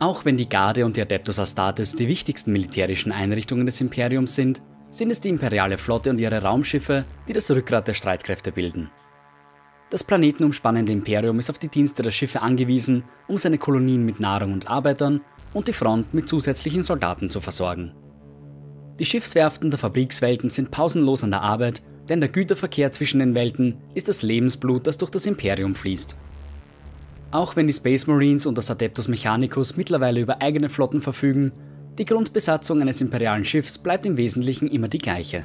Auch wenn die Garde und die Adeptus Astartes die wichtigsten militärischen Einrichtungen des Imperiums sind, sind es die imperiale Flotte und ihre Raumschiffe, die das Rückgrat der Streitkräfte bilden. Das planetenumspannende Imperium ist auf die Dienste der Schiffe angewiesen, um seine Kolonien mit Nahrung und Arbeitern und die Front mit zusätzlichen Soldaten zu versorgen. Die Schiffswerften der Fabrikswelten sind pausenlos an der Arbeit, denn der Güterverkehr zwischen den Welten ist das Lebensblut, das durch das Imperium fließt. Auch wenn die Space Marines und das Adeptus Mechanicus mittlerweile über eigene Flotten verfügen, die Grundbesatzung eines imperialen Schiffs bleibt im Wesentlichen immer die gleiche.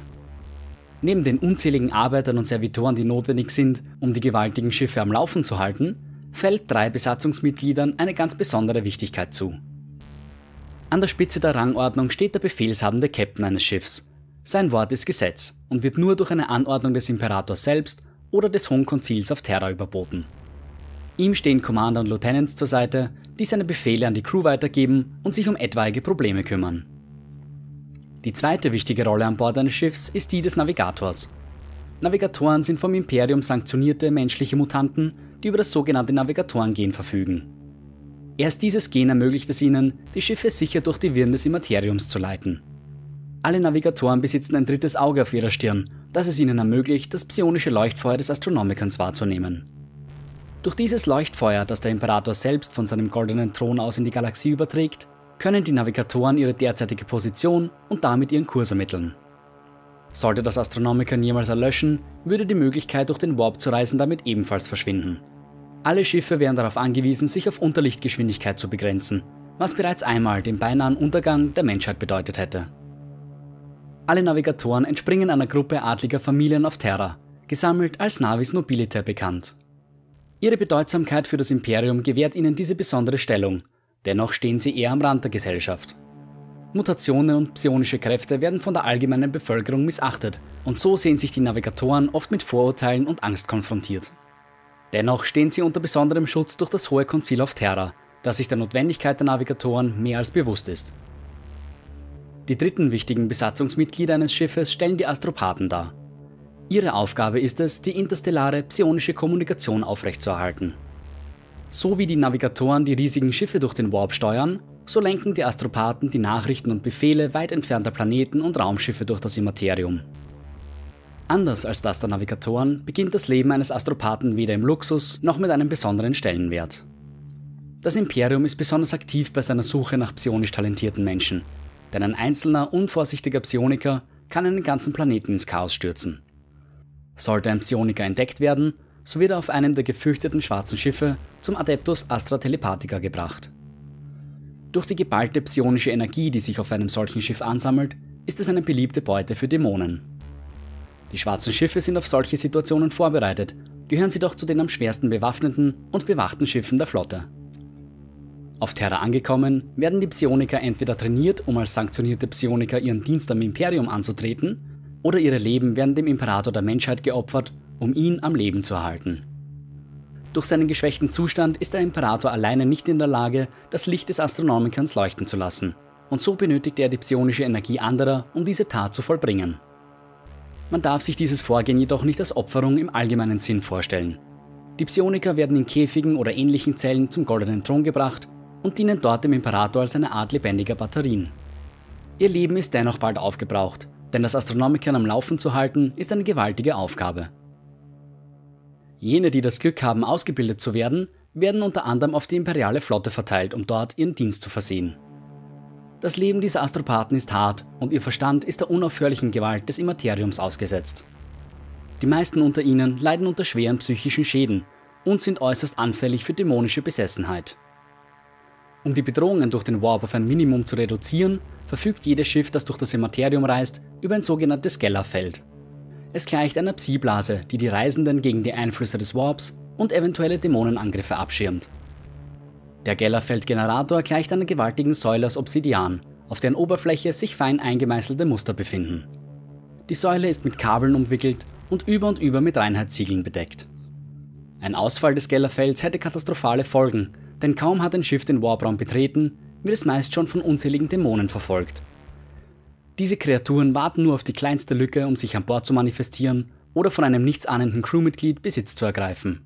Neben den unzähligen Arbeitern und Servitoren, die notwendig sind, um die gewaltigen Schiffe am Laufen zu halten, fällt drei Besatzungsmitgliedern eine ganz besondere Wichtigkeit zu. An der Spitze der Rangordnung steht der befehlshabende Captain eines Schiffs. Sein Wort ist Gesetz und wird nur durch eine Anordnung des Imperators selbst oder des Hohen Konzils auf Terra überboten. Ihm stehen Commander und Lieutenants zur Seite, die seine Befehle an die Crew weitergeben und sich um etwaige Probleme kümmern. Die zweite wichtige Rolle an Bord eines Schiffs ist die des Navigators. Navigatoren sind vom Imperium sanktionierte menschliche Mutanten, die über das sogenannte Navigatorengen verfügen. Erst dieses Gen ermöglicht es ihnen, die Schiffe sicher durch die Wirren des Immateriums zu leiten. Alle Navigatoren besitzen ein drittes Auge auf ihrer Stirn, das es ihnen ermöglicht, das psionische Leuchtfeuer des Astronomikers wahrzunehmen. Durch dieses Leuchtfeuer, das der Imperator selbst von seinem goldenen Thron aus in die Galaxie überträgt, können die Navigatoren ihre derzeitige Position und damit ihren Kurs ermitteln. Sollte das Astronomikon jemals erlöschen, würde die Möglichkeit, durch den Warp zu reisen, damit ebenfalls verschwinden. Alle Schiffe wären darauf angewiesen, sich auf Unterlichtgeschwindigkeit zu begrenzen, was bereits einmal den beinahen Untergang der Menschheit bedeutet hätte. Alle Navigatoren entspringen einer Gruppe adliger Familien auf Terra, gesammelt als Navis Nobiliter bekannt. Ihre Bedeutsamkeit für das Imperium gewährt ihnen diese besondere Stellung, dennoch stehen sie eher am Rand der Gesellschaft. Mutationen und psionische Kräfte werden von der allgemeinen Bevölkerung missachtet und so sehen sich die Navigatoren oft mit Vorurteilen und Angst konfrontiert. Dennoch stehen sie unter besonderem Schutz durch das Hohe Konzil auf Terra, das sich der Notwendigkeit der Navigatoren mehr als bewusst ist. Die dritten wichtigen Besatzungsmitglieder eines Schiffes stellen die Astropathen dar. Ihre Aufgabe ist es, die interstellare psionische Kommunikation aufrechtzuerhalten. So wie die Navigatoren die riesigen Schiffe durch den Warp steuern, so lenken die Astropathen die Nachrichten und Befehle weit entfernter Planeten und Raumschiffe durch das Immaterium. Anders als das der Navigatoren beginnt das Leben eines Astropathen weder im Luxus noch mit einem besonderen Stellenwert. Das Imperium ist besonders aktiv bei seiner Suche nach psionisch talentierten Menschen, denn ein einzelner, unvorsichtiger Psioniker kann einen ganzen Planeten ins Chaos stürzen. Sollte ein Psioniker entdeckt werden, so wird er auf einem der gefürchteten schwarzen Schiffe zum Adeptus Astra Telepathica gebracht. Durch die geballte psionische Energie, die sich auf einem solchen Schiff ansammelt, ist es eine beliebte Beute für Dämonen. Die schwarzen Schiffe sind auf solche Situationen vorbereitet, gehören sie doch zu den am schwersten bewaffneten und bewachten Schiffen der Flotte. Auf Terra angekommen, werden die Psioniker entweder trainiert, um als sanktionierte Psioniker ihren Dienst am Imperium anzutreten, oder ihre Leben werden dem Imperator der Menschheit geopfert, um ihn am Leben zu erhalten. Durch seinen geschwächten Zustand ist der Imperator alleine nicht in der Lage, das Licht des Astronomikers leuchten zu lassen, und so benötigt er die psionische Energie anderer, um diese Tat zu vollbringen. Man darf sich dieses Vorgehen jedoch nicht als Opferung im allgemeinen Sinn vorstellen. Die Psioniker werden in Käfigen oder ähnlichen Zellen zum goldenen Thron gebracht und dienen dort dem Imperator als eine Art lebendiger Batterien. Ihr Leben ist dennoch bald aufgebraucht denn das Astronomikern am Laufen zu halten, ist eine gewaltige Aufgabe. Jene, die das Glück haben, ausgebildet zu werden, werden unter anderem auf die imperiale Flotte verteilt, um dort ihren Dienst zu versehen. Das Leben dieser Astropathen ist hart und ihr Verstand ist der unaufhörlichen Gewalt des Immateriums ausgesetzt. Die meisten unter ihnen leiden unter schweren psychischen Schäden und sind äußerst anfällig für dämonische Besessenheit. Um die Bedrohungen durch den Warp auf ein Minimum zu reduzieren, verfügt jedes Schiff, das durch das Immaterium reist, über ein sogenanntes Gellerfeld. Es gleicht einer Psi-Blase, die die Reisenden gegen die Einflüsse des Warps und eventuelle Dämonenangriffe abschirmt. Der Gellerfeld-Generator gleicht einer gewaltigen Säule aus Obsidian, auf deren Oberfläche sich fein eingemeißelte Muster befinden. Die Säule ist mit Kabeln umwickelt und über und über mit Reinheitssiegeln bedeckt. Ein Ausfall des Gellerfelds hätte katastrophale Folgen, denn kaum hat ein Schiff den Warpraum betreten, wird es meist schon von unzähligen Dämonen verfolgt. Diese Kreaturen warten nur auf die kleinste Lücke, um sich an Bord zu manifestieren oder von einem nichtsahnenden Crewmitglied Besitz zu ergreifen.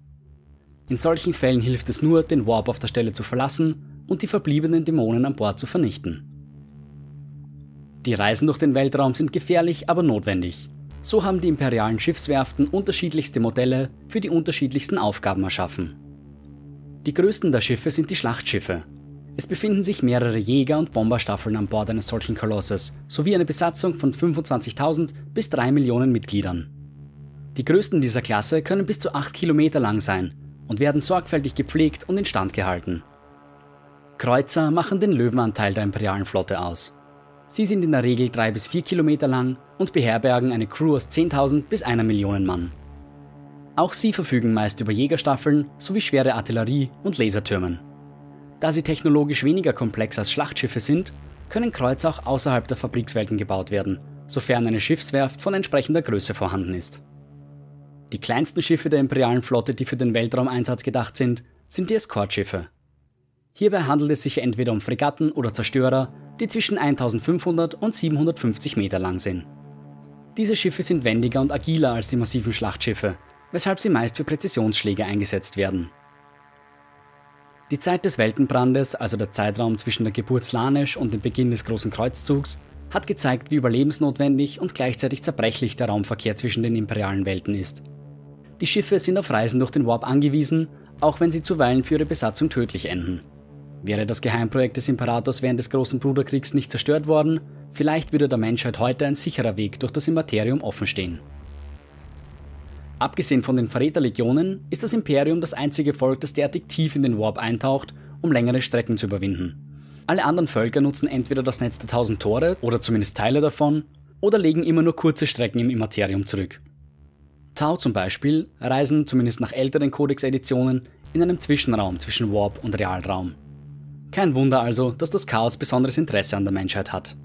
In solchen Fällen hilft es nur, den Warp auf der Stelle zu verlassen und die verbliebenen Dämonen an Bord zu vernichten. Die Reisen durch den Weltraum sind gefährlich, aber notwendig. So haben die imperialen Schiffswerften unterschiedlichste Modelle für die unterschiedlichsten Aufgaben erschaffen. Die größten der Schiffe sind die Schlachtschiffe. Es befinden sich mehrere Jäger- und Bomberstaffeln an Bord eines solchen Kolosses, sowie eine Besatzung von 25.000 bis 3 Millionen Mitgliedern. Die größten dieser Klasse können bis zu 8 Kilometer lang sein und werden sorgfältig gepflegt und instand gehalten. Kreuzer machen den Löwenanteil der imperialen Flotte aus. Sie sind in der Regel 3 bis 4 Kilometer lang und beherbergen eine Crew aus 10.000 bis einer Million Mann. Auch sie verfügen meist über Jägerstaffeln sowie schwere Artillerie und Lasertürmen. Da sie technologisch weniger komplex als Schlachtschiffe sind, können Kreuzer auch außerhalb der Fabrikswelten gebaut werden, sofern eine Schiffswerft von entsprechender Größe vorhanden ist. Die kleinsten Schiffe der imperialen Flotte, die für den Weltraumeinsatz gedacht sind, sind die Eskortschiffe. Hierbei handelt es sich entweder um Fregatten oder Zerstörer, die zwischen 1500 und 750 Meter lang sind. Diese Schiffe sind wendiger und agiler als die massiven Schlachtschiffe, weshalb sie meist für Präzisionsschläge eingesetzt werden. Die Zeit des Weltenbrandes, also der Zeitraum zwischen der Geburt Slanesh und dem Beginn des Großen Kreuzzugs, hat gezeigt, wie überlebensnotwendig und gleichzeitig zerbrechlich der Raumverkehr zwischen den imperialen Welten ist. Die Schiffe sind auf Reisen durch den Warp angewiesen, auch wenn sie zuweilen für ihre Besatzung tödlich enden. Wäre das Geheimprojekt des Imperators während des Großen Bruderkriegs nicht zerstört worden, vielleicht würde der Menschheit heute ein sicherer Weg durch das Immaterium offenstehen. Abgesehen von den Verräterlegionen ist das Imperium das einzige Volk, das derartig tief in den Warp eintaucht, um längere Strecken zu überwinden. Alle anderen Völker nutzen entweder das Netz der tausend Tore oder zumindest Teile davon oder legen immer nur kurze Strecken im Immaterium zurück. Tau zum Beispiel reisen, zumindest nach älteren Codex-Editionen, in einem Zwischenraum zwischen Warp und Realraum. Kein Wunder also, dass das Chaos besonderes Interesse an der Menschheit hat.